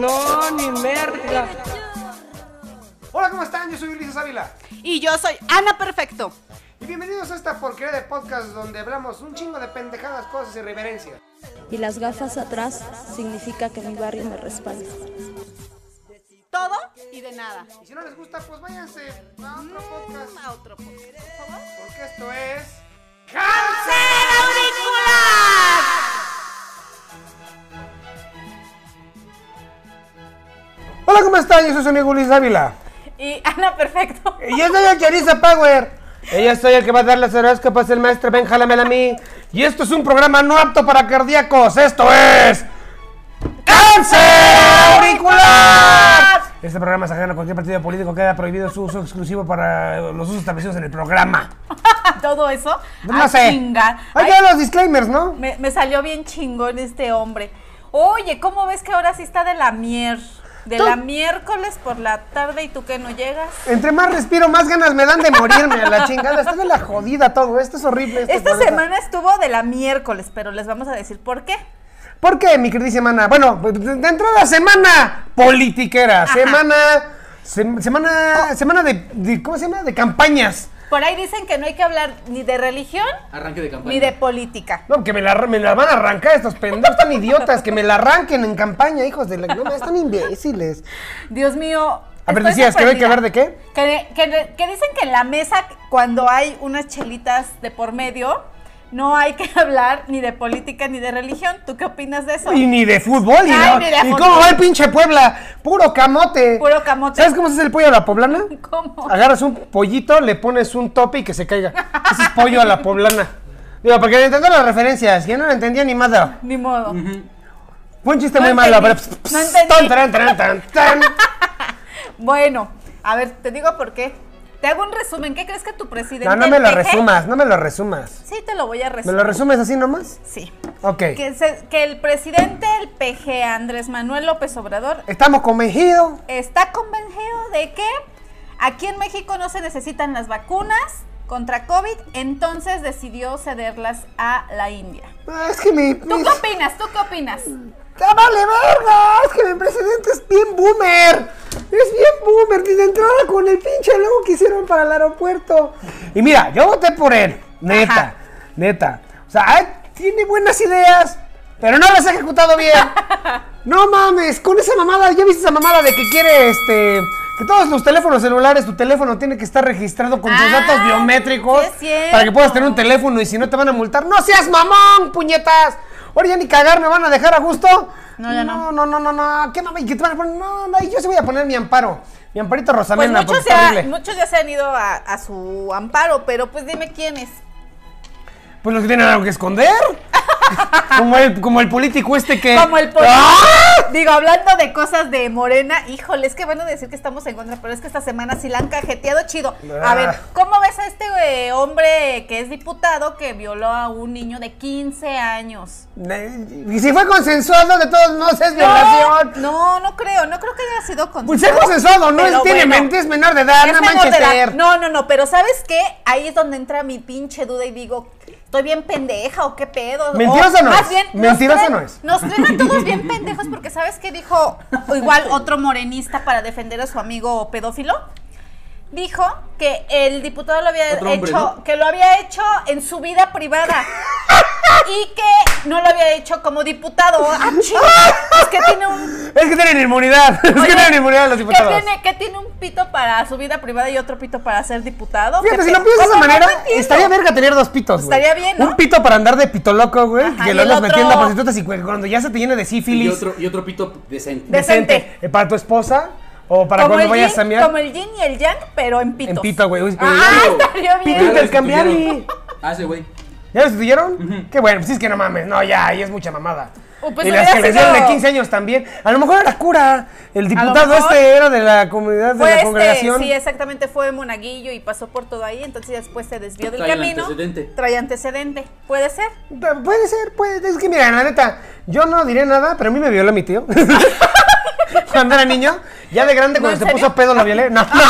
No, ni merda. Hola, ¿cómo están? Yo soy Ulises Ávila. Y yo soy Ana Perfecto. Y bienvenidos a esta porquería de podcast donde hablamos un chingo de pendejadas, cosas y reverencias. Y las gafas atrás significa que mi barrio me respalda. Todo y de nada. Y si no les gusta, pues váyanse a otro podcast. A otro podcast, por favor. Porque esto es. ¡Cáncer Hola, ¿cómo están? Yo soy su amigo Ulises Ávila. Y Ana Perfecto. Y yo soy el Charissa Power. Yo soy el que va a dar las horóscopas, el maestro Ben Jalamel a mí. Y esto es un programa no apto para cardíacos. Esto es. ¡Cáncer auricular! Este programa es ajeno a cualquier partido político. Queda prohibido su uso exclusivo para los usos establecidos en el programa. Todo eso. No a sé. chingar. Ay, los disclaimers, ¿no? me, me salió bien chingón este hombre. Oye, ¿cómo ves que ahora sí está de la mier? De Tú- la miércoles por la tarde y tú que no llegas. Entre más respiro, más ganas me dan de morirme a la chingada. Está de la jodida todo. Esto es horrible. esto, Esta la semana estuvo de la miércoles, pero les vamos a decir por qué. ¿Por qué, mi queridísima Ana? Bueno, pues, de entrada, semana politiquera. Semana. sem- semana. Semana de, de- ¿Cómo se llama? De campañas. Por ahí dicen que no hay que hablar ni de religión Arranque de campaña. ni de política. No, que me la, me la van a arrancar estos pendejos, están idiotas, que me la arranquen en campaña, hijos de la. No, están imbéciles. Dios mío. A ver, decías que no hay que hablar de qué. Que, que- que dicen que en la mesa, cuando hay unas chelitas de por medio, no hay que hablar ni de política ni de religión. ¿Tú qué opinas de eso? Y ni de fútbol, y, Ay, no- ni de ¿Y fútbol. cómo va el pinche Puebla? Puro camote. Puro camote. ¿Sabes cómo se hace el pollo a la poblana? ¿Cómo? Agarras un pollito, le pones un tope y que se caiga. Ese es pollo a la poblana. Digo, porque le entendí las referencias, yo no lo entendía ni nada. Ni modo. Fue un chiste No muy malo, pero... no entendí. Tan, taran, taran, tan, tan. Bueno, a ver, te digo por qué. Te hago un resumen. ¿Qué crees que tu presidente... No, no me lo resumas, no me lo resumas. Sí, te lo voy a ¿Me resumir. lo resumes así nomás? Sí. Ok. Que, se- que el presidente del PG, Andrés Manuel López Obrador, Estamos convencidos. está convencido de que aquí en México no se necesitan las vacunas contra COVID, entonces decidió cederlas a la India. Ah, Es que mi... ¿Tú qué opinas? ¿Tú qué opinas? ¡Ya vale verga! Es que mi presidente es bien boomer. Es bien boomer. Ni de entrada con el pinche logo que hicieron para el aeropuerto. Y mira, yo voté por él. Neta. Ajá. Neta. O sea, tiene buenas ideas, pero no las ha ejecutado bien. No mames, con esa mamada, ¿ya viste esa mamada de que quiere este... Que todos los teléfonos celulares, tu teléfono tiene que estar registrado con tus Ah, datos biométricos sí para que puedas tener un teléfono y si no te van a multar. ¡No seas mamón, puñetas! Ahora ya ni cagar me van a dejar a gusto. No, ya no. No, no, no, no, no. ¿Qué mami? ¿Qué te van a poner? No, no, yo sí voy a poner mi amparo. Mi amparito Pues Rosamena. muchos porque ya, muchos ya se han ido a, a su amparo, pero pues dime quiénes. Pues los que tienen algo que esconder. Como, el, como el político este que. Como el poli- ¡Ah! Digo, hablando de cosas de Morena, híjole, es que a decir que estamos en contra, pero es que esta semana sí la han cajeteado chido. A Ah. ver, ¿cómo ves a este eh, hombre que es diputado que violó a un niño de 15 años? Y si fue consensuado, de todos modos es violación. No, no creo, no creo que haya sido Pues consensuado. es consensuado, no él tiene bueno. mente, es menor de edad, Es no menor manches de edad. ser. No, no, no, pero ¿sabes qué? Ahí es donde entra mi pinche duda y digo, ¿estoy bien pendeja o qué pedo? Mentirosa O no más es. bien, nos Mentirosa creen- no es. Nos creen a todos bien pendejos porque ¿sabes qué dijo igual otro morenista para defender a su amigo pedófilo? Dijo que el diputado lo había Otro hombre, hecho, ¿no? que lo había hecho en su vida privada y que no lo había hecho como diputado. ¡Ah, chido! Es que tiene un Es que tienen inmunidad. es que tienen inmunidad los ¿Qué diputados. tiene, qué tiene un pito para su vida privada y otro pito para ser diputado? Fíjate, ¿Qué si lo piensas de esa. No manera, entiendo. estaría verga tener dos pitos, güey. Estaría bien, ¿no? Un pito para andar de pito loco, güey, Ajá, que y lo el andas metiendo a otro- prostitutas y cuando ya se te llene de Y sífilis. otro, y otro pito decente. De- decente. decente. eh, Para tu esposa o para como cuando vayas yin, a mirar. como el yin y el yang, pero en pitos. En pito, güey. Uy, Ah, estaría Pito bien. Ya lo intercambiable. Ah, ese güey. ¿Ya lo sustituyeron? Qué bueno, pues es que no mames. No, ya, ahí es mucha mamada. Oh, pues y las hubiera que les sido- dieron de 15 años también. A lo mejor era cura. El diputado mejor este era de la comunidad de Fue la este, congregación. sí, exactamente, fue monaguillo y pasó por todo ahí, entonces después se desvió del Trae camino. antecedente. Trae antecedente. ¿Puede ser? Puede ser, puede. Es que mira, la neta, yo no diré nada, pero a mí me violó mi tío. Cuando era niño, ya de grande, ¿No, cuando se puso pedo, lo violé. No, no.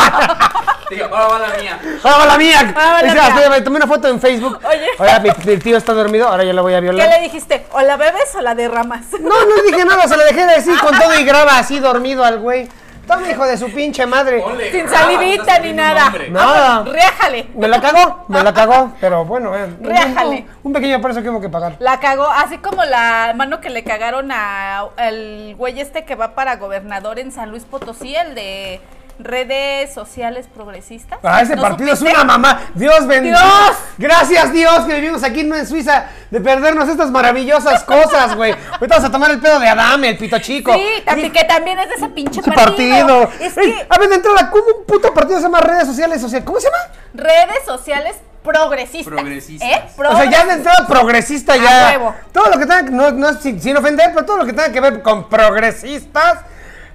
Ahora va la mía. ¡Ahora va la mía! Ahora va la Dice, mía. hasta me tomé una foto en Facebook. Oye. Ahora mi, mi tío está dormido, ahora yo lo voy a ¿Qué violar. le dijiste? ¿O la bebes o la derramas? No, no dije nada, se lo dejé decir con todo y graba así dormido al güey. Toma, hijo de su pinche madre. Ponle, Sin salivita ni poniendo nada. nombre. Nada. Réjale. Me la cagó, me la cagó, pero bueno, eh, Réjale. Un, un pequeño precio que hubo que pagar. La cagó, así como la mano que le cagaron a el güey este que va para gobernador en San Luis Potosí, el de redes sociales progresistas. Ah, ese ¿No partido es una mamá. Dios bendito. ¡Dios! Gracias Dios que vivimos aquí no en Suiza de perdernos estas maravillosas cosas, güey. Ahorita vamos a tomar el pedo de Adame, el pito chico. Sí, también, que también es de ese pinche Ese partido. partido. Es Ey, que a ver, de entrada, ¿cómo un puto partido se llama redes sociales? O sea, ¿cómo se llama? redes sociales progresistas. Progresistas. ¿Eh? O sea, ya de entrada progresista ya. huevo. Todo lo que tenga, no, no es sin, sin ofender, pero todo lo que tenga que ver con progresistas,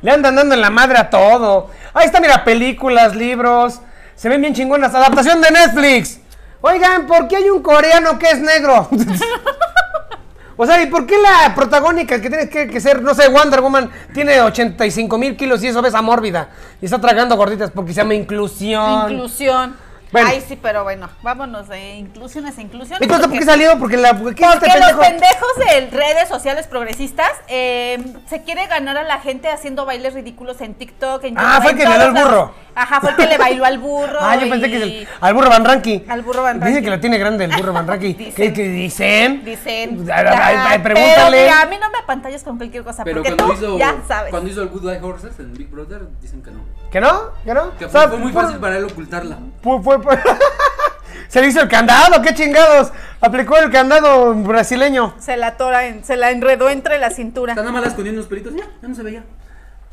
le andan dando en la madre a todo. Ahí está, mira, películas, libros, se ven bien chingonas. Adaptación de Netflix. Oigan, ¿por qué hay un coreano que es negro? O sea, ¿y por qué la protagónica que tiene que, que ser, no sé, Wonder Woman, tiene 85 mil kilos y es obesa mórbida? Y está tragando gorditas porque se llama inclusión. Inclusión. Bueno. Ay, sí, pero bueno, vámonos de inclusiones a inclusiones. ¿Y tú por porque- qué salió? Porque la. ¿qué Porque este los pendejo? pendejos de redes sociales progresistas eh, se quiere ganar a la gente haciendo bailes ridículos en TikTok, en Ah, YouTube, fue el que todos violó al burro. Ajá, fue el que le bailó al burro. Ah, yo pensé que es el, al burro Van Ranky. Al burro Van Dicen Ranky. que lo tiene grande el burro Van Ranky. Dicen. ¿Qué, qué dicen? Dicen. Ay, Ah, pregúntale. Pero mira, a mí no me apantallas con cualquier cosa, Pero porque cuando tú hizo, ya sabes. cuando hizo el Good Eye Horses en Big Brother, dicen que no. ¿Que no? ¿Que no? Que O fue, sea, fue muy fue- fácil para él ocultarla. fue- fue- fue- Se le hizo el candado, qué chingados. Aplicó el candado brasileño. Se la tora, en- se la enredó entre la cintura. Está nada más escondiendo unos pelitos, ya, ya no se veía.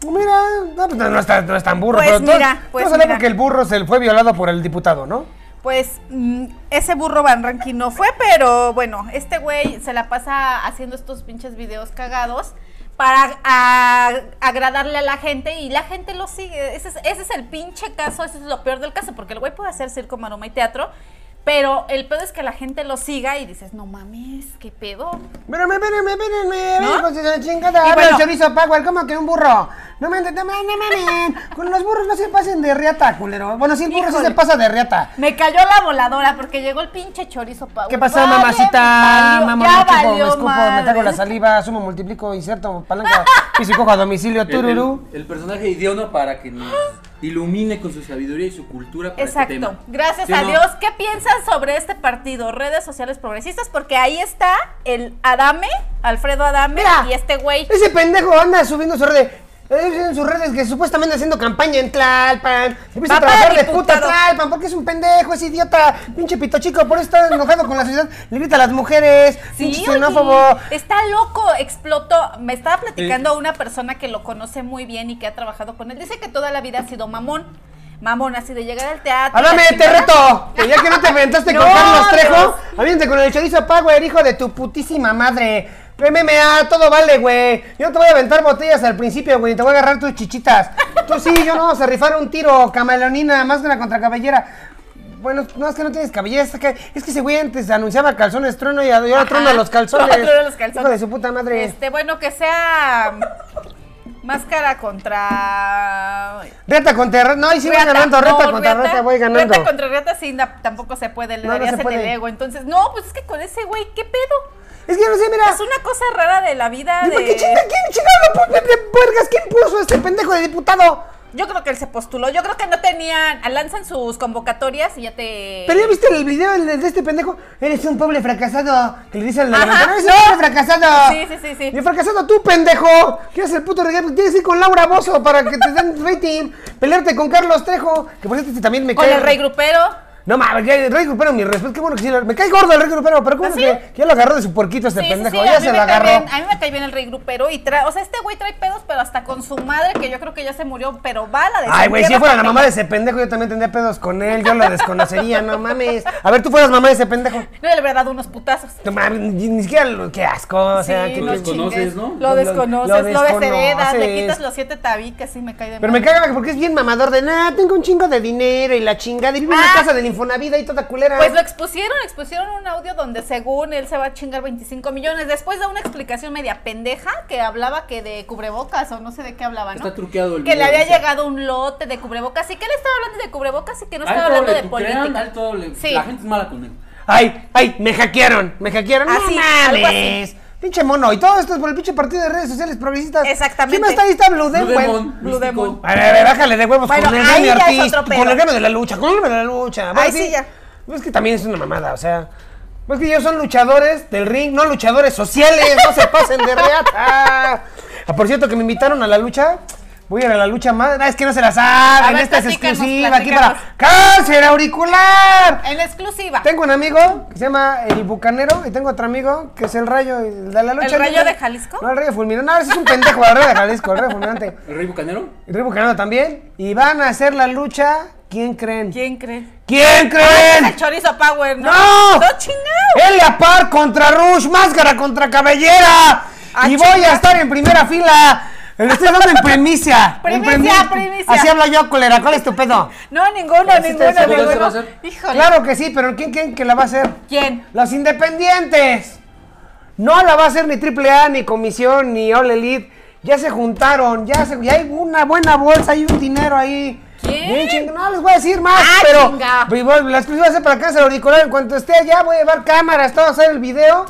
Mira, no, pues no, está- no es tan burro. Pues pero mira, todo pues sale mira. porque el burro se fue violado por el diputado, ¿no? Pues mm, ese burro Van Ranking no fue, pero bueno, este güey se la pasa haciendo estos pinches videos cagados para agradarle a la gente y la gente lo sigue. Ese es, ese es el pinche caso, ese es lo peor del caso, porque el güey puede hacer circo, maroma y teatro, pero el pedo es que la gente lo siga y dices, no mames, qué pedo. Espérame, espérame, espérame, ¿No? hijos de la chingada. Y bueno. el chorizo Power, ¿cómo que un burro? No me entiendes, no me mames. Con los burros no se pasen de riata, culero. Bueno, sí, el burro sí se pasa de riata. Me cayó la voladora porque llegó el pinche chorizo Pau. ¿Qué pasó, Vale, mamacita? Mamá, me chupo, me escupo, me madre. traigo la saliva, sumo, multiplico, inserto, palanca, piso y cojo a domicilio, tururú. el- el personaje idioma para que nos ilumine con su sabiduría y su cultura para este Exacto. tema. Gracias ¿Sí o a no? Dios. ¿Qué piensan sobre este partido? Redes sociales progresistas, porque ahí está el Adame, Alfredo Adame Mira. y este güey. Ese pendejo anda subiendo sus redes. Eh, En sus redes que supuestamente haciendo campaña en Tlalpan, empieza a trabajar de puta Tlalpan, porque es un pendejo, es idiota, pinche pito chico, por eso está enojado con la sociedad, le grita a las mujeres, pinche Sí, xenófobo. oye, está loco, explotó. Me estaba platicando una persona que lo conoce muy bien y que ha trabajado con él. Dice que toda la vida ha sido mamón. Mamón, así de llegar al teatro. Háblame, la te reto. Que ya que no te aventaste con Carlos Trejo, aviente con el chorizo Power, hijo de tu putísima madre. MMA, todo vale, güey. Yo no te voy a aventar botellas al principio, güey. Te voy a agarrar tus chichitas. Tú sí, yo no. Vamos a rifar un tiro camaleonina, máscara contra cabellera. Bueno, no, es que no tienes cabellera. Es que, es que ese güey antes anunciaba calzones trueno y ahora trueno los calzones. Trueno los calzones. Hijo de su puta madre. Este, bueno, que sea máscara contra Reta contra reta. No, y sí voy ganando. Reta no, contra reta, voy ganando. Reta contra reta sí, tampoco se puede, le No, darías se en el puede. ego. Entonces, no, pues es que con ese güey, ¿qué pedo? Es que no sé, mira. Es una cosa rara de la vida ¿Y por qué de... chinga? ¿Quién chingado de puergas? ¿Quién puso a este pendejo de diputado? Yo creo que él se postuló. Yo creo que no tenían... Lanzan sus convocatorias y ya te... Pero ya viste el video de de este pendejo. Eres un pobre fracasado. Que le dicen la levantadora, Eres no. un pobre fracasado. Sí, sí, sí, sí. Y fracasado tú, pendejo. ¿Qué haces el puto regalo? Tienes que ir con Laura Bozo para que te den rating. Pelearte con Carlos Trejo. Que por cierto este también me Con cae. el rey grupero. No mames, que el rey grupero, mi respeto. Qué bueno que sí. lo- Me cae gordo el rey grupero. Pero ¿cómo ¿Ah, sí? que, que ya lo agarró de su puerquito este Sí, sí, pendejo? sí, ya a mí se me lo cae agarró. bien, a mí me cae bien el rey grupero y trae, o sea, este güey trae pedos, pero hasta con su madre, que yo creo que ya se murió, pero va a la de Ay, güey, si yo fuera la mamá de ese pendejo, yo también tendría pedos con él. Yo lo desconocería, no mames. A ver, tú fueras mamá de ese pendejo. No, le habría dado unos putazos. No mames, ni, ni siquiera lo, qué asco, o sea, Sí, que, lo desconoces. ¿no? Lo Lo- desconoces, lo lo, desheredas, le quitas los siete tabiques y me cae de Pero me caga porque es bien mamador de nada, tengo un chingo de dinero y la chingada y vivo en Ah, una casa del sí, Infonavit ahí toda culera. Pues lo expusieron, expusieron un audio donde según él se va a chingar 25 millones, después de una explicación media pendeja que hablaba que de cubrebocas o no sé de qué hablaba, ¿no? Está truqueado el Que le video había ese. llegado un lote de cubrebocas y que él estaba hablando de cubrebocas y que no estaba hablando le de política. él todo le- Sí. La gente es mala con él. Ay, ay, me hackearon, me hackearon. Así, no Ah, algo mames. Pinche mono. Y todo esto es por el pinche partido de redes sociales progresistas. Exactamente. ¿Quién más está ahí? Está Blue Blue Demon. Blue. Demon. A ver, a ver, bájale de huevos Bueno, con el ahí gremio ya es artístico, otro pedo. con el gremio de la lucha, con el gremio de la lucha. Ahí sí ya. Es que también es una mamada, o sea. Es que ellos son luchadores del ring, no luchadores sociales, no se pasen de reata. Ah, por cierto, que me invitaron a la lucha. Voy a ir a la lucha más. Ah, es que no se la saben. ver, Esta es exclusiva aquí para. Cáncer Auricular. En exclusiva. Tengo un amigo que se llama El Bucanero y tengo otro amigo que es el Rayo el de la lucha. ¿El Rayo de Jalisco? No, el Rayo Fulminante. No, ese es un pendejo, el Rayo de Jalisco, el Rayo Fulminante. ¿El Rey Bucanero? Y Rey Bucanero también. Y van a hacer la lucha. ¿Quién creen? ¿Quién cree? ¿Quién creen? el chorizo Power, ¿no? ¡No! ¡No chingado! Elia Park contra Rush, máscara contra cabellera. Ah, y voy a estar en primera fila. Le estoy dando en primicia. en Primicia, primicia. Así hablo yo, culera. ¿Cuál es tu pedo? No, ninguno, ¿Sí ninguno, ninguno. se va a hacer? Híjole. Claro que sí, pero ¿quién creen que la va a hacer? ¿Quién? Los independientes. No la va a hacer ni AAA, ni Comisión, ni All Elite. Ya se juntaron, ya, se, ya hay una buena bolsa, hay un dinero ahí. ¿Quién? No les voy a decir más, Ah, pero chinga. igual, la exclusiva va a para cáncer auricular. En cuanto esté allá, voy a llevar cámaras, todo a hacer el video.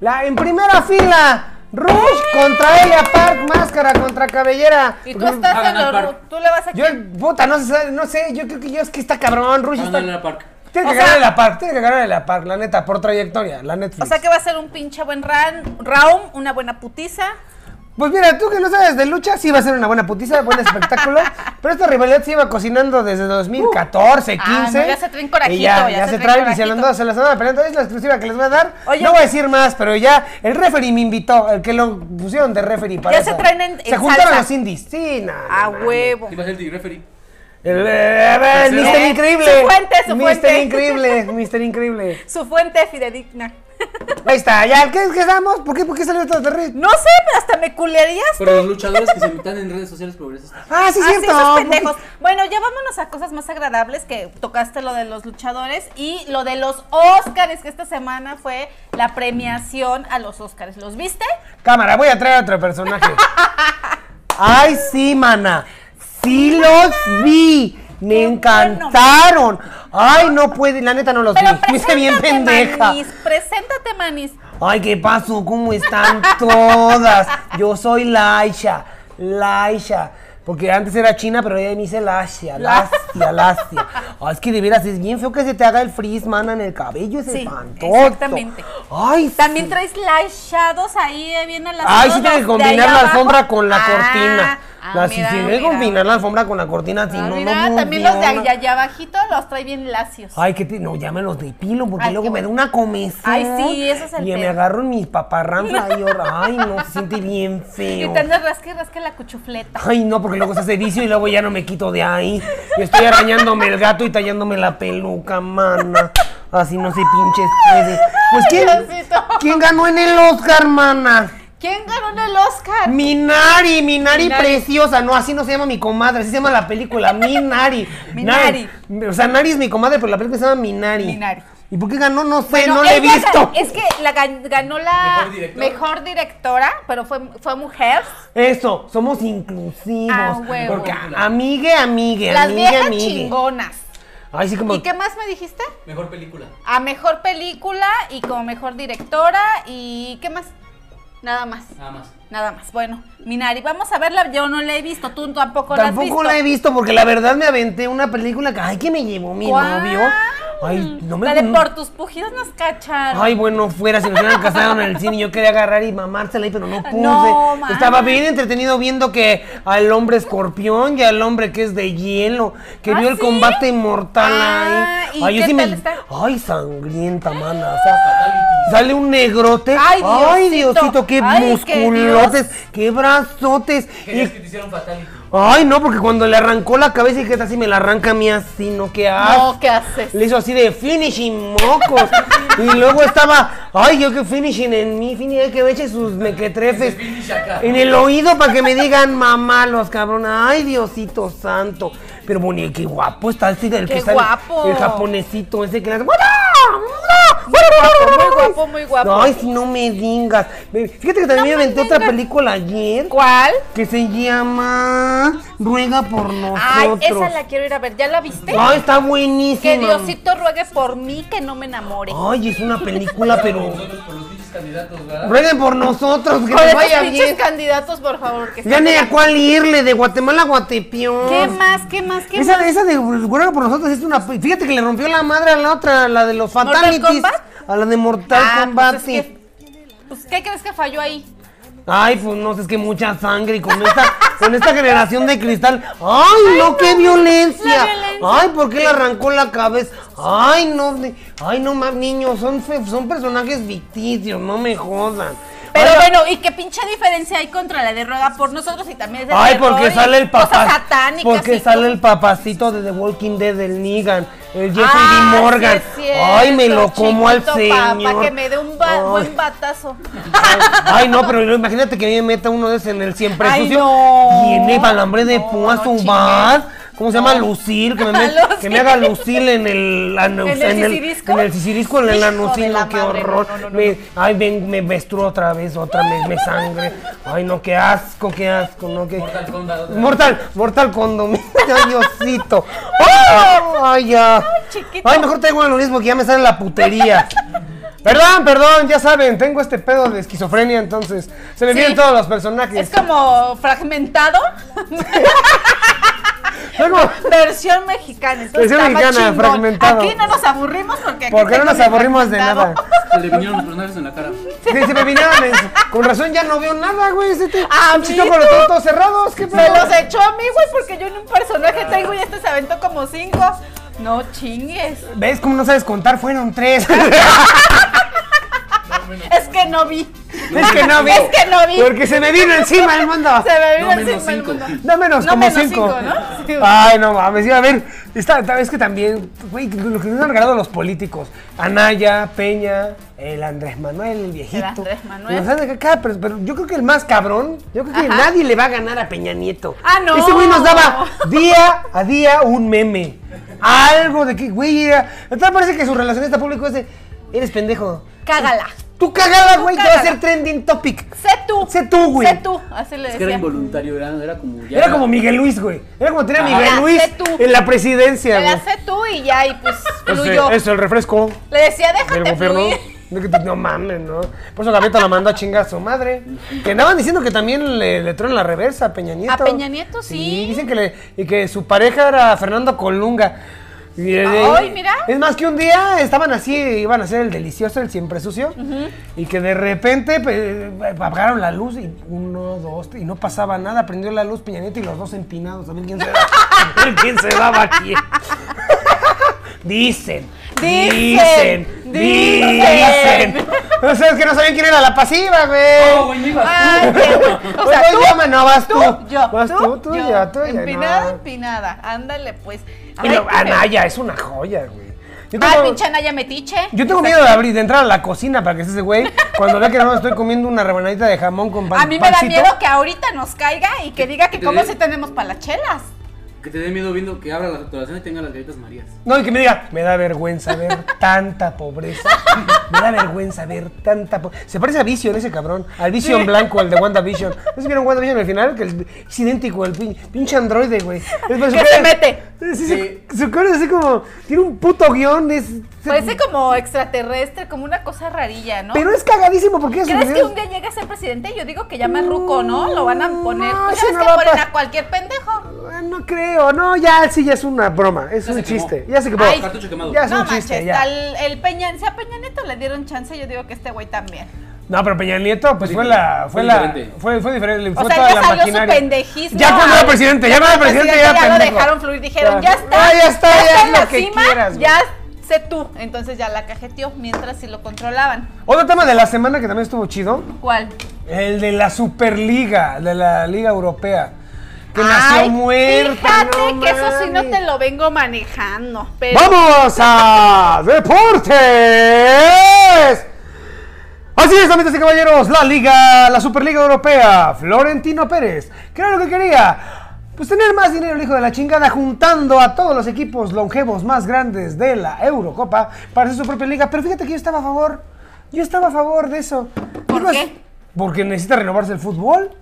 La, en primera fila, Rush contra Elia Park, máscara contra cabellera. Y tú estás en ganar lo... Park. Tú le vas a... Yo, puta, no sé, no sé, yo creo que yo es que está cabrón, Rush está... Park. Tiene que ganarle la Park, tiene que ganarle la Park, la neta, por trayectoria, la Netflix. O sea que va a ser un pinche buen ran- round, una buena putiza. Pues mira, tú que no sabes de lucha, sí va a ser una buena putiza, buen espectáculo. pero esta rivalidad se iba cocinando desde 2014, 15. Ah, no, ya se traen corajito, y ya, ya ya se se traen traen y se las se las van a pelear. Entonces, la exclusiva que les voy a dar. Oye, no voy a decir más, pero ya el referee me invitó, el que lo pusieron de referee para Ya se traen en- Se en juntaron salsa. los indies. Sí, nada. A huevo. ¿Quién va a ser el referee? El, eh, el Tercero. Mister Increíble. Su fuente, su Mister fuente. Increíble, Mister Increíble. Su fuente fidedigna. Ahí está, ya, ¿qué, qué estamos? ¿Por qué, ¿Por qué salió todo de red? No sé, pero hasta me culerías. Pero los luchadores que se metan en redes sociales progresistas. Ah, sí, Ah, sí, cierto. esos pendejos. Bueno, ya vámonos a cosas más agradables que tocaste lo de los luchadores y lo de los Óscares, que esta semana fue la premiación a los Óscares. ¿Los viste? Cámara, voy a traer a otro personaje. Ay, sí, mana. Sí los vi. Me Qué encantaron. Ay, no puede, la neta no los Pero vi. Hice bien pendeja. Manis, preséntate, Manis. Ay, ¿qué pasó? ¿Cómo están todas? Yo soy Laisha. Laisha. Porque antes era China, pero ya me hice Laisha. Lastia, Lastia. Ay, es que de veras es bien feo que se te haga el frizz, mana, en el cabello. Es Sí, espantoso. exactamente. Ay, sí. También traes light shadows ahí, eh, bien enlazados. Ay, sí tiene que combinar la alfombra con la Ah, cortina. Ah, La- si mira, mira. combinar la alfombra con la cortina, si Ah, no, mira, no también los de allá, allá abajito los trae bien lacios. Ay, que no, ya me los depilo porque Ay, luego me da una comezón. Ay, sí, eso es el Y me agarro en mis paparranflas y ahora, ay, no, se siente bien y feo. te andas rasque, rasque la cuchufleta. Ay, no, porque luego se hace vicio y luego ya no me quito de ahí. Y estoy arañándome el gato y tallándome la peluca, mana. Así no se pinches puede. Pues, ¿quién. ¿quién ganó en el Oscar, mana? ¿Quién ganó en el Oscar? Minari, Minari, Minari. preciosa. No, así no se llama mi comadre, así se llama la película. Minari. Minari. Nari. O sea, Nari es mi comadre, pero la película se llama Minari. Minari. ¿Y por qué ganó? No sé, Bueno, no la he visto. Es que la ganó la Mejor directora. mejor directora, pero fue, fue mujer. Eso, somos inclusivos. Ah, huevo. Porque amigue, amigue, Las amigue, viejas amigue. chingonas. Ay, sí, como. ¿Y qué más me dijiste? Mejor película. A mejor película y como mejor directora y ¿qué más? Nada más. Nada más. Nada más. Bueno, Minari, vamos a verla. Yo no la he visto, tú tampoco, la has visto. Tampoco la he visto porque la verdad me aventé una película que, ay, que me llevó mi ¿Cuál? novio. Ay, no me La de por tus pujidos nos cacharon. Ay, bueno, fuera, si nos hubieran casado en el cine, yo quería agarrar y mamársela ahí, pero no pude. No. Estaba bien entretenido viendo que al hombre escorpión y al hombre que es de hielo, que ¿Ah, vio el combate mortal Ah, ahí. ¿y Ay, yo sí me- está? Ay, sangrienta, mana. O sea, sale un negrote. Ay, Ay, Diosito. Diosito, qué Ay, qué musculotes, qué brazotes. Querías Y- que te hicieran fatality. Ay, no, porque cuando le arrancó la cabeza y que así me la arranca a mí así, no, qué asco. No, ¿qué haces? Le hizo así de finishing mocos. y luego estaba, ay, yo que finishing en mí, finishing, que me eche sus mequetrefes acá. en el oído para que me digan mamá los cabrones. Ay, Diosito santo. Pero bonito, qué guapo está ese el Qué que sale- guapo. El japonesito ese que le hace. Muy guapo, muy guapo. Ay, si no me digas. Fíjate que también me aventé otra película ayer ¿Cuál? que se llama Ruega por Ay, nosotros. esa la quiero ir a ver. ¿Ya la viste? Ay, está buenísima. Que Diosito ruegue por mí que no me enamore. Ay, es una película, pero. Candidatos, ¿verdad? Rueguen por nosotros, que nos vaya pinches bien. candidatos, por favor. Que Ya ni a cuál irle, de Guatemala a Guatepeón. ¿Qué más? ¿Qué más? ¿Qué Esa, más? esa de Ruega por nosotros es una. Fíjate que le rompió la madre a la otra, la de los ¿Mortal Fatalities. Kombat? A la de Mortal Ah, Kombat. pues, sí. es que- pues, ¿Qué crees que falló ahí? Ay, pues no sé, es que mucha sangre y con esta, con esta generación de cristal. ¡Ay, no, qué violencia! ¡Ay, por qué le arrancó la cabeza! ¡Ay, no! ¡Ay, no más niños! Son, son personajes ficticios, no me jodan. Pero bueno, ¿y qué pinche diferencia hay contra la de Ruega por nosotros y también es de Ay, terror porque y sale el papá. Porque y sale el papacito de The Walking Dead, del Negan, el Jeffrey Ah, D. Morgan. sí es cierto, Ay, me lo como al señor. Para que me dé un ba- Ay. buen batazo. Ay, no, pero imagínate que a mí me meta uno de esos en el siempre Ay, sucio. no. Tiene palambre de No, púa no. ¿Cómo se llama? Lucil. Que me, que haga lucil en el. anu- ¿En el sisirisco? En el sisirisco, en el Hijo de anucil. la No, qué madre, horror. no, no, no, no. Me- ay, ven, me menstruo otra vez, otra me, me sangre. Ay, no, qué asco, qué asco, no, qué. Mortal Kombat. Mortal, Mortal Condom. Ay, Diosito. Ay, ay, ya. chiquito. Ay, mejor traigo el mismo que ya me sale la putería. Perdón, perdón, ya saben, tengo este pedo de esquizofrenia, entonces se me Sí. vienen todos los personajes. Es como fragmentado. Versión mexicana. entonces Versión mexicana, fragmentado. Aquí no nos aburrimos porque aquí porque no nos aburrimos de nada. Se le vinieron los personajes en la cara. Sí, se me vinieron en- Con razón ya no veo nada, güey. Ese te- A pinches mí ojos tú. los todos cerrados, ¿qué Me pedo? los echó a mí, güey, porque yo en un personaje tengo y este se aventó como cinco. No chingues. ¿Ves cómo no sabes contar? Fueron tres. Es que no vi. es que no vi. Es que no vi. Porque se me vino encima el mundo. Se me vino No, encima el mundo. No menos, No, como menos cinco. cinco, ¿no? Sí. Ay, no mames, iba a ver. Está, es que también, güey, lo que nos han regalado los políticos. Anaya, Peña, el Andrés Manuel, el viejito. El Andrés Manuel. Nos acá, pero, pero yo creo que el más cabrón, yo creo que Ajá. nadie le va a ganar a Peña Nieto. Ah, no. Ese güey nos daba día a día un meme. Algo de que, güey, era. Entonces parece que su relacionista público es de. Eres pendejo. Cágala. Tú cagada, güey, te va a ser trending topic. Sé tú. Sé tú, güey. Sé tú. Así le Es que era involuntario, era, era como ya. Era como Miguel Luis, güey. Era como tener a Ajá. Miguel Luis sé tú. en la presidencia, güey. la sé tú y ya, y pues Pues, fluyó. eh, es el refresco Le decía, déjate gobierno. fluir. No mames, ¿no? Por eso Gaviota la mandó a chingar a su madre. Que andaban diciendo que también le, le traen la reversa a Peña Nieto. A Peña Nieto, sí. dicen que, le, y que su pareja era Fernando Colunga. Mira. Es más que un día estaban así, iban a hacer el delicioso, el siempre sucio. Y que de repente pues, apagaron la luz y uno, dos, y no pasaba nada. Prendió la luz Peña Nieto y los dos empinados. A ver quién se daba, a ver quién se daba aquí. Dicen. Dicen, Dicen. Dicen. Dicen. No sabes que no sabían quién era la pasiva, Oh, güey. güey, no ibas Ay, tú. qué- o sea, tú, llama, no vas tú. yo, Vas tú, tú, yo. ya, tú, ya, Empinada, no. empinada. Ándale, pues. Ay, qué feo. Anaya es una joya, güey. Yo Ay, tengo- pinche Anaya Metiche. Yo tengo miedo de abrir, de entrar a la cocina para que esté ese güey. Cuando vea que no estoy comiendo una rebanadita de jamón con pan. A mí me da pancito. miedo que ahorita nos caiga y que diga que cómo si tenemos para las chelas. Que te dé miedo viendo que abra la saturación y tenga las galletas marías. No, y que me diga, me da vergüenza ver tanta pobreza. Me da vergüenza ver tanta pobreza. Se parece a Vision ese cabrón. Al Vision blanco, el de WandaVision. ¿No se vieron WandaVision al final? Que el- es idéntico, el pin- pinche androide, güey. Su ¿Qué cara- se mete? Sí, su- Su cara es así como. Tiene un puto guion. Es, Parece como extraterrestre, como una cosa rarilla, ¿no? Pero es cagadísimo porque es ¿Crees que un día llegue a ser presidente? Yo digo que ya más ruco, ¿no? Lo van a poner. No, Pues ves no que a ponen a cualquier pendejo. Ah, No creo, no, ya sí, ya es una broma, es Ya un se quemó. chiste, ya se quemó. Ay, Cartucho quemado. Ya es no un chiste, manches, ya. al el Peña, si a Peña Nieto le dieron chance, yo digo que este güey también. No, pero Peña Nieto, pues fue Fue la, fue fue la, diferente. fue, fue diferente, fue O sea, toda ya la salió su maquinaria. pendejismo. Ya cuando era al- presidente, ya cuando era presidente, ya era ya lo pendejo. dejaron fluir, dijeron, Ya. ya está. Ah, ya está, ya está haz en lo la que cima, quieras, güey. Ya sé tú. Entonces ya la cajeteó mientras si lo controlaban. Otro tema de la semana que también estuvo chido, ¿Cuál? el de la Superliga, de la Liga Europea, que Ay, nació muerta. Fíjate no que eso sí no te lo vengo manejando. Pero ¡Vamos a Deportes! Así es, damas y caballeros, la Liga, la Superliga Europea, Florentino Pérez, ¿qué era lo que quería? pues tener más dinero el hijo de la chingada juntando a todos los equipos longevos más grandes de la Eurocopa para hacer su propia liga. Pero fíjate que yo estaba a favor. Yo estaba a favor de eso. ¿Por qué? Porque necesita renovarse el fútbol.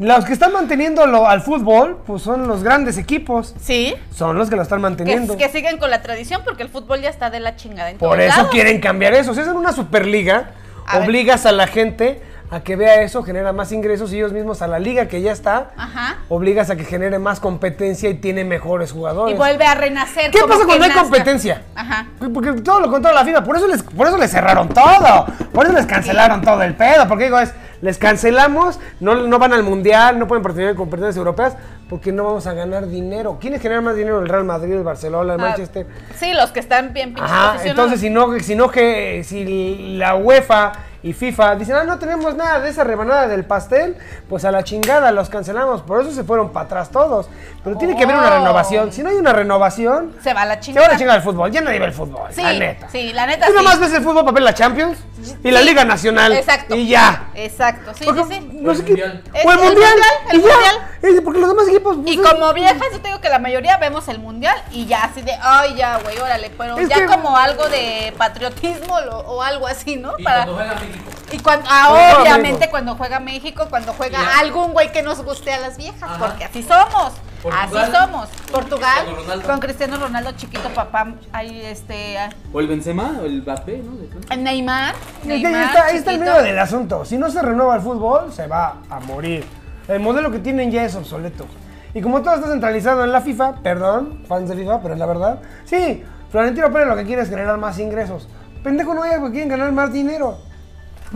Los que están manteniéndolo al fútbol, pues son los grandes equipos. Sí. Son los que lo están Que, manteniendo. que siguen con la tradición porque el fútbol ya está de la chingada en Por eso quieren cambiar eso. Si hacen una superliga, A ver. obligas a la gente a que vea eso, genera más ingresos y ellos mismos a la liga que ya está, Ajá. obligas a que genere más competencia y tiene mejores jugadores. Y vuelve a renacer. ¿Qué pasa que cuando hay competencia? Ajá. Porque todo lo controla la FIFA, por eso les, por eso les cerraron todo, por eso les cancelaron todo el pedo, porque digo, es, les cancelamos, no, no van al mundial, no pueden participar en competencias europeas, porque no vamos a ganar dinero. ¿Quiénes generan más dinero? El Real Madrid, el Barcelona, el Ah, Manchester. Sí, los que están bien pinches entonces si no, si no que si la UEFA y FIFA dicen, ah, no tenemos nada de esa rebanada del pastel, pues a la chingada los cancelamos. Por eso se fueron para atrás todos. Pero tiene que haber una Oh. renovación. Si no hay una renovación, Se va a la se va chingada. a la chingada el fútbol. Ya nadie ve el fútbol, Sí, la neta. sí, la neta Tú sí. nomás ves el fútbol para ver la Champions y la Liga Nacional. Exacto. Y ya. Exacto, sí, Porque sí, sí. no O sé el qué- Mundial. O el el mundial. Mundial, el y ya. Mundial. Porque los demás equipos. pues, Y como viejas, yo te digo que la mayoría vemos el mundial y ya así de, ay, ya, güey, órale, pero Es ya que- como algo de patriotismo lo- o algo así, ¿no? Y Para, cuando juega México. Y cuando, ah, Cuando obviamente México. cuando juega México, cuando juega Ya. algún güey que nos guste a las viejas, Ajá. porque así somos, Portugal. así somos. Portugal, Cristiano con Cristiano Ronaldo, chiquito papá, ahí este, ah, O el Benzema, o el Mbappé, ¿no? De. Neymar, ahí Neymar, está, ahí está el medio del asunto. Si no se renueva el fútbol, se va a morir. El modelo que tienen ya es obsoleto. Y como todo está centralizado en la FIFA, perdón, fans de FIFA, pero es la verdad. Sí, Florentino Pérez lo que quiere es generar más ingresos. Pendejo no vaya porque quieren ganar más dinero.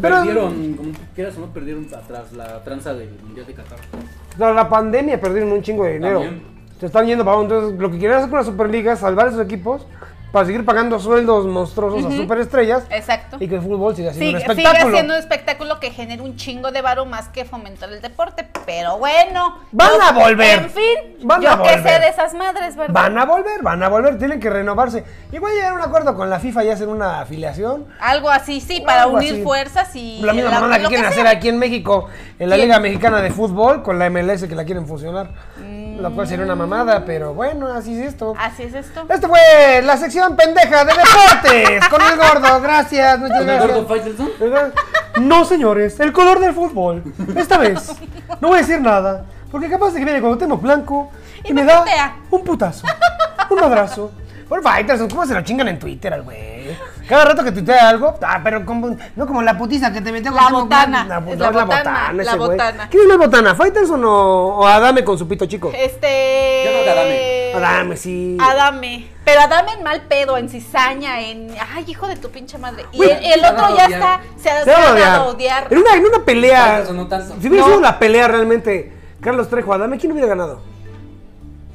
Pero Perdieron, como quieras o no, perdieron atrás la tranza del Mundial de Qatar. la, la pandemia perdieron un chingo de dinero. También. Se están yendo para abajo. Entonces, lo que quieren hacer con la Superliga es salvar esos equipos para seguir pagando sueldos monstruosos a superestrellas Exacto. y que el fútbol siga siendo Sigue, un sigue espectáculo. siendo un espectáculo que genera un chingo de varo más que fomentar el deporte. Pero bueno. Van yo- a volver. En fin, Van yo a qué sé volver. de esas madres, ¿verdad? Van a volver, van a volver, tienen que renovarse. Igual llegar a un acuerdo con la FIFA y hacer una afiliación. Algo así, sí, para unir así. fuerzas y. La misma mamada que lo quieren hacer aquí en México, en la ¿Quién? Liga Mexicana de Fútbol, con la MLS que la quieren fusionar. La cual sería una mamada, pero bueno, así es esto. Así es esto. Esto fue la sección pendeja de deportes con el gordo. Gracias, muchas ¿Con el gracias. gordo Faitelson? No, señores, el color del fútbol. Esta vez no voy a decir nada, porque capaz de que viene Cuauhtémoc Blanco y, Y me me da un putazo, un madrazo. Por Faitelson, ¿cómo se lo chingan en Twitter al güey? Cada rato que tuitea algo, ah, pero como, no como la putiza que te metió La Cuauhtémoc botana, no, la la botana, la ese botana. ¿Quién es la botana? ¿Faitelson o, o Adame con su pito chico? Este. Yo creo que Adame. Adame, sí. Adame. Pero Adame en mal pedo, en cizaña, en. Ay, hijo de tu pinche madre. Y el, otro ya está. Se ha, Se ha dado a odiar. En una, en una pelea. No tanto. Si hubiera No. sido la pelea realmente, Carlos Trejo, Adame, ¿quién hubiera ganado?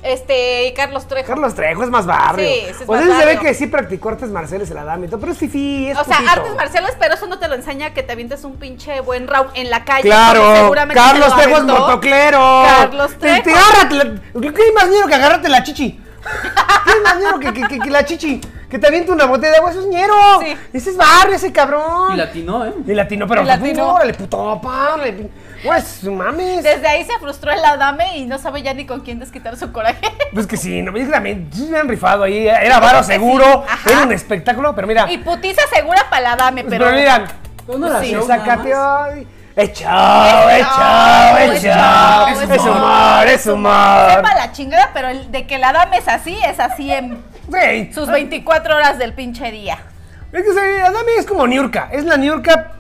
Este, y Carlos Trejo. Carlos Trejo es más barrio. Sí, ese es pues más se ve que sí practicó artes marciales el todo, pero es fifí, es O sea, putito. artes marciales, pero eso no te lo enseña que te avientes un pinche buen round en la calle. Claro, seguramente Carlos Trejo es motoclero. Carlos Te- te Trejo. agárrate la- ¿Qué hay más ñero que agarrarte la chichi? ¿Qué hay más ñero que, que, que- que la chichi? Que te aviente una botella de agua, eso es ñero. Sí. Ese es barrio, ese cabrón. Y latino, ¿eh? Y latino, pero Y latino. órale, puto, párale. Pues, mames. Desde ahí se frustró el Adame y no sabe ya ni con quién desquitar su coraje. Pues que sí, no, es también me han rifado ahí. Era varo seguro, era un espectáculo, pero mira. Y putiza segura para el Adame, pues, pero. pero mira, Pues no era Sí, sácate hoy. Echao, echao, Es echao. Es humor, es humor. Sepa la chingada, pero el de que el Adame es así, es así en Sí. sus 24 horas del pinche día. Es que sí, Adame es como Niurka. Es la Niurka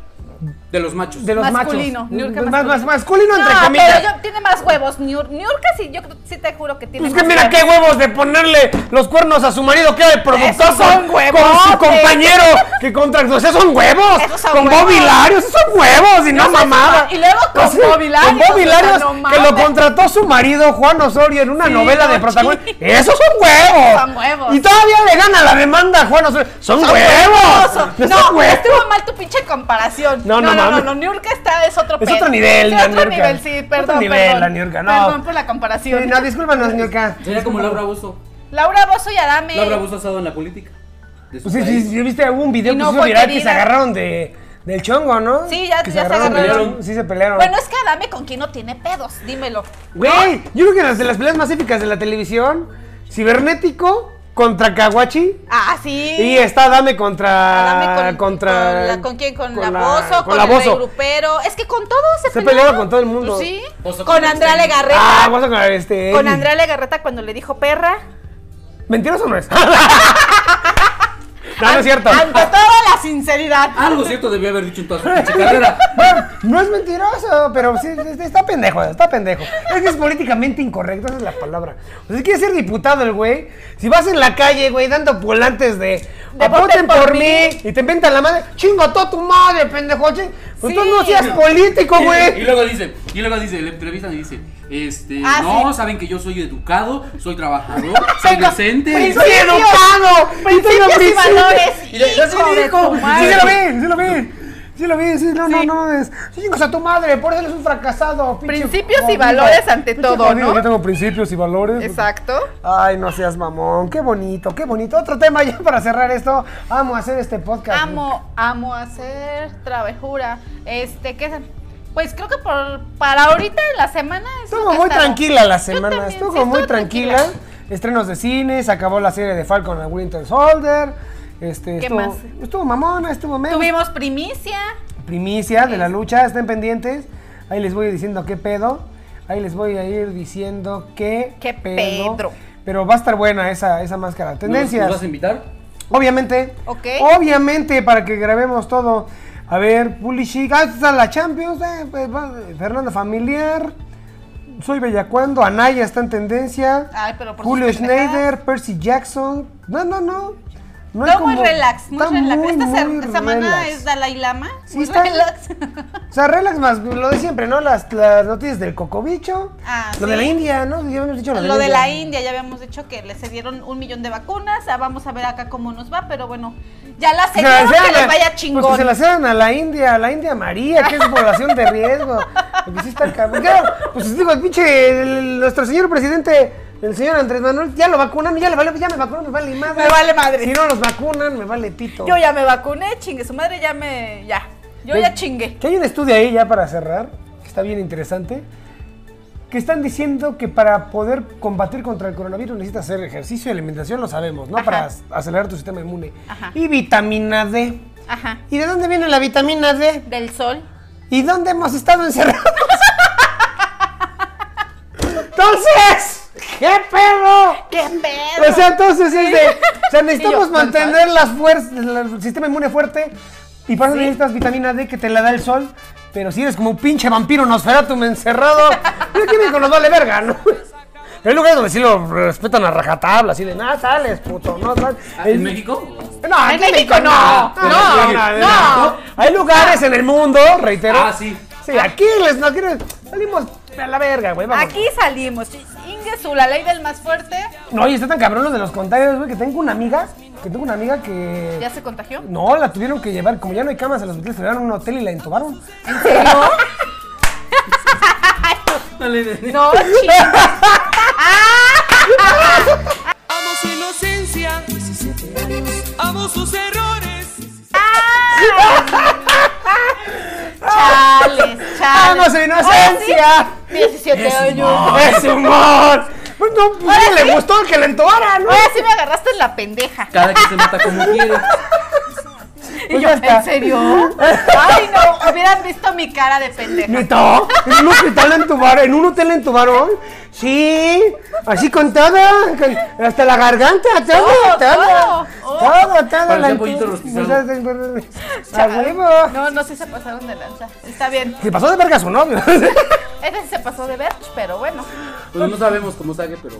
De los machos. de los masculino. machos. Niurka Más- más- masculino. masculino entre no, comillas. pero yo, tiene más huevos. Niur, Niurka sí, yo sí te juro que tiene Pues que más mira qué huevos. huevos de ponerle los cuernos a su marido que era el productor con, huevos, con su compañero que contrató. Esos son huevos. Esos son con huevos. Bob Hilario, esos son huevos y no, No, mamada. y luego con O sea, Bob Hilario, Con Bob o sea, Hilario, no que lo contrató su marido Juan Osorio en una Sí, novela de protagonista. sí. Esos son huevos. Son huevos. Y todavía le gana la demanda a Juan Osorio. Son, Son huevos. Son- Son No, huevos. estuvo mal tu pinche comparación. No, no no, no, no, Niurka está, es otro Es pedo. otro nivel, Sí, la otro Niurka. nivel, sí, Otro perdón, nivel, perdón. la Niurka, no. Perdón por la comparación. Sí, no, discúlpanos, Niurka. Sería como Laura Bozo. Laura Bozo y Adame. Laura Bozo ha estado en la política. Pues sí, sí, sí, viste, hubo un video que no se hizo fue viral que se agarraron de, Del chongo, ¿no? Sí, ya- Que ya se agarraron, agarraron. pelearon, Sí, se pelearon. Bueno, es que Adame con quien no tiene pedos, dímelo. Güey, yo creo que las de las peleas más épicas de la televisión, Cibernético contra Kawachi. Ah, sí. Y está Dame contra. Adame con, contra. con la- ¿con quién? Con, la la- Bozo, con, la el Bozo. grupero. Es que con todos se, Se pelearon. peleaba con todo el mundo. Pues sí. Bozo con con Andrea. Legarreta. Ah, vamos a con este. con Andrea Legarreta cuando le dijo perra. ¿Mentiroso o no es? no, no es cierto. Ante toda la sinceridad. Algo cierto debió haber dicho en toda su pinche carrera. Bueno, no es mentiroso, pero sí, está pendejo, está pendejo. Es que es políticamente incorrecto, esa es la palabra. O sea, si quieres ser diputado el güey, si vas en la calle, güey, dando volantes de, De voten por, por mí, mí. y te inventan la madre, chingo a toda tu madre, pendejo, ching. Pues tú no seas político, Y, y güey. luego dice, y luego dice, le entrevistan y dice, este, Ah, no, sí. saben que yo soy educado, soy trabajador, soy decente. principios. ¡Soy educado! Principios y valores. Y le- hijo sí de dijo. tu Sí, madre. sí lo vi, sí lo vi. Sí lo vi, sí, no, no, Sí. no, es. Chingos a tu madre, por eso eres un fracasado. pinche Principios y valores ante todo, jodido, ¿no? Yo tengo principios y valores. Exacto. Ay, no seas mamón, qué bonito, qué bonito. Otro tema ya para cerrar esto. Amo hacer este podcast. Amo, amo hacer travesura. Este, ¿qué es? Pues creo que por, para ahorita en la semana Estuvo muy tranquila la semana, también, estuvo sí, muy tranquila. Estrenos de cine, se acabó la serie de Falcon and Winter Soldier. Este, ¿Qué estuvo, más? estuvo mamona, estuvo menos. Tuvimos primicia. primicia de la lucha, estén pendientes. Ahí les voy diciendo qué pedo. Ahí les voy a ir diciendo qué, Qué pedro. Pero va a estar buena esa, esa máscara. ¿Nos- Tendencias. ¿Nos vas a invitar? Obviamente. Ok. Obviamente, para que grabemos todo. A ver, Pulisic. Ah, está la Champions. eh, pues, va, Familiar. Soy Bellacuando. Anaya está en tendencia. Ay, pero por Julio. Schneider. Percy Jackson. No, no, no. No No, hay muy como- relax, muy relax. muy, Esta se- muy semana relax. es Dalai Lama. Sí, muy está- relax. O sea, relax más lo de siempre, ¿no? Las, las noticias del cocobicho. Ah, lo de sí. la India, ¿no? Ya habíamos dicho lo de Lo la de India. la India, ya habíamos dicho que le cedieron un millón de vacunas. Ah, vamos a ver acá cómo nos va, pero bueno, ya la Que se la cedieron, que les vaya Pues que chingón. se la cedan a la India, a la India María, que es población de riesgo. Porque sí está cabrón. Pues digo, el pinche, el- nuestro señor presidente, el señor Andrés Manuel, ya lo vacunan, ya le vale, ya me vacunó, me vale madre. Me vale madre. Si no los vacunan, me vale pito. Yo ya me vacuné, chingue su madre, ya me. Ya. Yo ya chingué. Que hay un estudio ahí ya para cerrar, que está bien interesante, que están diciendo que para poder combatir contra el coronavirus necesitas hacer ejercicio y alimentación, lo sabemos, ¿no? Ajá. Para ac- acelerar tu sistema inmune. Ajá. Y vitamina D. Ajá. ¿Y de dónde viene la vitamina D? Del sol. ¿Y dónde hemos estado encerrados? Entonces, ¿qué pedo? ¡Qué pedo! O sea, entonces es de. O sea, necesitamos yo, mantener las fuerzas, el sistema inmune fuerte. Y para eso necesitas vitamina D que te la da el sol. Pero si eres como un pinche vampiro Nosferatu encerrado, ¿qué químico nos vale verga, no? Hay lugares donde sí lo respetan a rajatabla, así de, nada, sales, puto, no sales. Ah, ¿En México? No, En México no. no, no. Hay lugares en el mundo, reitero. Ah, sí. Sí, aquí les no, aquí salimos a la verga, güey. vamos. Aquí salimos. Ingesu, la ley del más fuerte. No, y está tan cabrón lo de los contagios, güey, que tengo una amiga, que tengo una amiga que... ¿Ya se contagió? No, la tuvieron que llevar, como ya no hay camas en los hoteles, se llevaron a un hotel y la entubaron. ¿En serio? No, chinga. Amo su inocencia, amo sus errores. Chales, chales. ¡Amo su inocencia! 17 Es años. humor. ¡Es humor! Pues no, pues Ahora no le sí. gustó que la entubaran, ¿no? Ahora sí me agarraste en la pendeja. Cada que se mata como quiere. Y Pues yo, ya está. ¿en serio? Ay, no, hubieran visto mi cara de pendeja. ¿Neta? ¿En un hospital la entubaron? ¿En un hotel la entubaron? Sí, así con todo, con- hasta la garganta, todo, todo, todo. todo, Oh. todo, todo. Parecía la. A huevo. No, no, sí se pasaron de lanza. Está bien. Se pasó de verga a su novio. Ese sí se pasó de ver, pero bueno. Pues no sabemos cómo sabe, pero.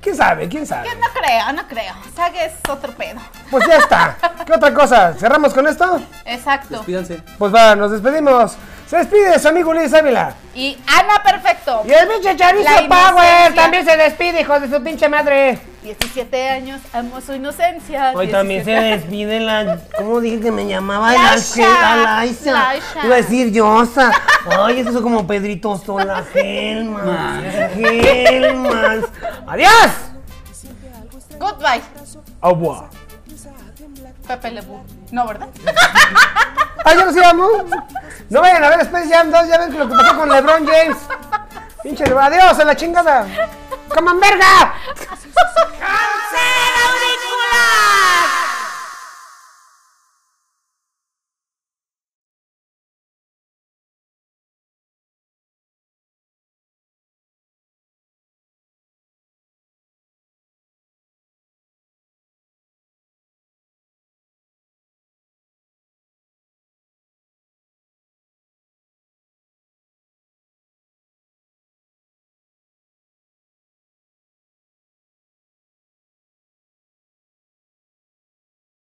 ¿Quién sabe? ¿Quién sabe? Yo no creo, no creo. Sague es otro pedo. Pues ya está. ¿Qué otra cosa? ¿Cerramos con esto? Exacto. Despídanse. Pues va, nos despedimos. Se despide su amigo Luis Ávila. Y Ana Perfecto. Y el pinche Charizo Power también se despide, hijo de su pinche madre. 17 años, amo su inocencia. Hoy también se 17 despide la. ¿Cómo dije que me llamaba? Laisha. La Laisha. Iba a decir Yosa. Ay, eso es como Pedrito Sola. Helmans. Helmans. ¡Adiós! Goodbye. Au revoir. Pepe Le Bú. No, ¿verdad? ¡Ah, ya nos íbamos! No vayan a ver Space Jam ya ven lo que pasó con LeBron James. Pinche adiós a la chingada. ¡Coman verga! ¡Cancela, auricular!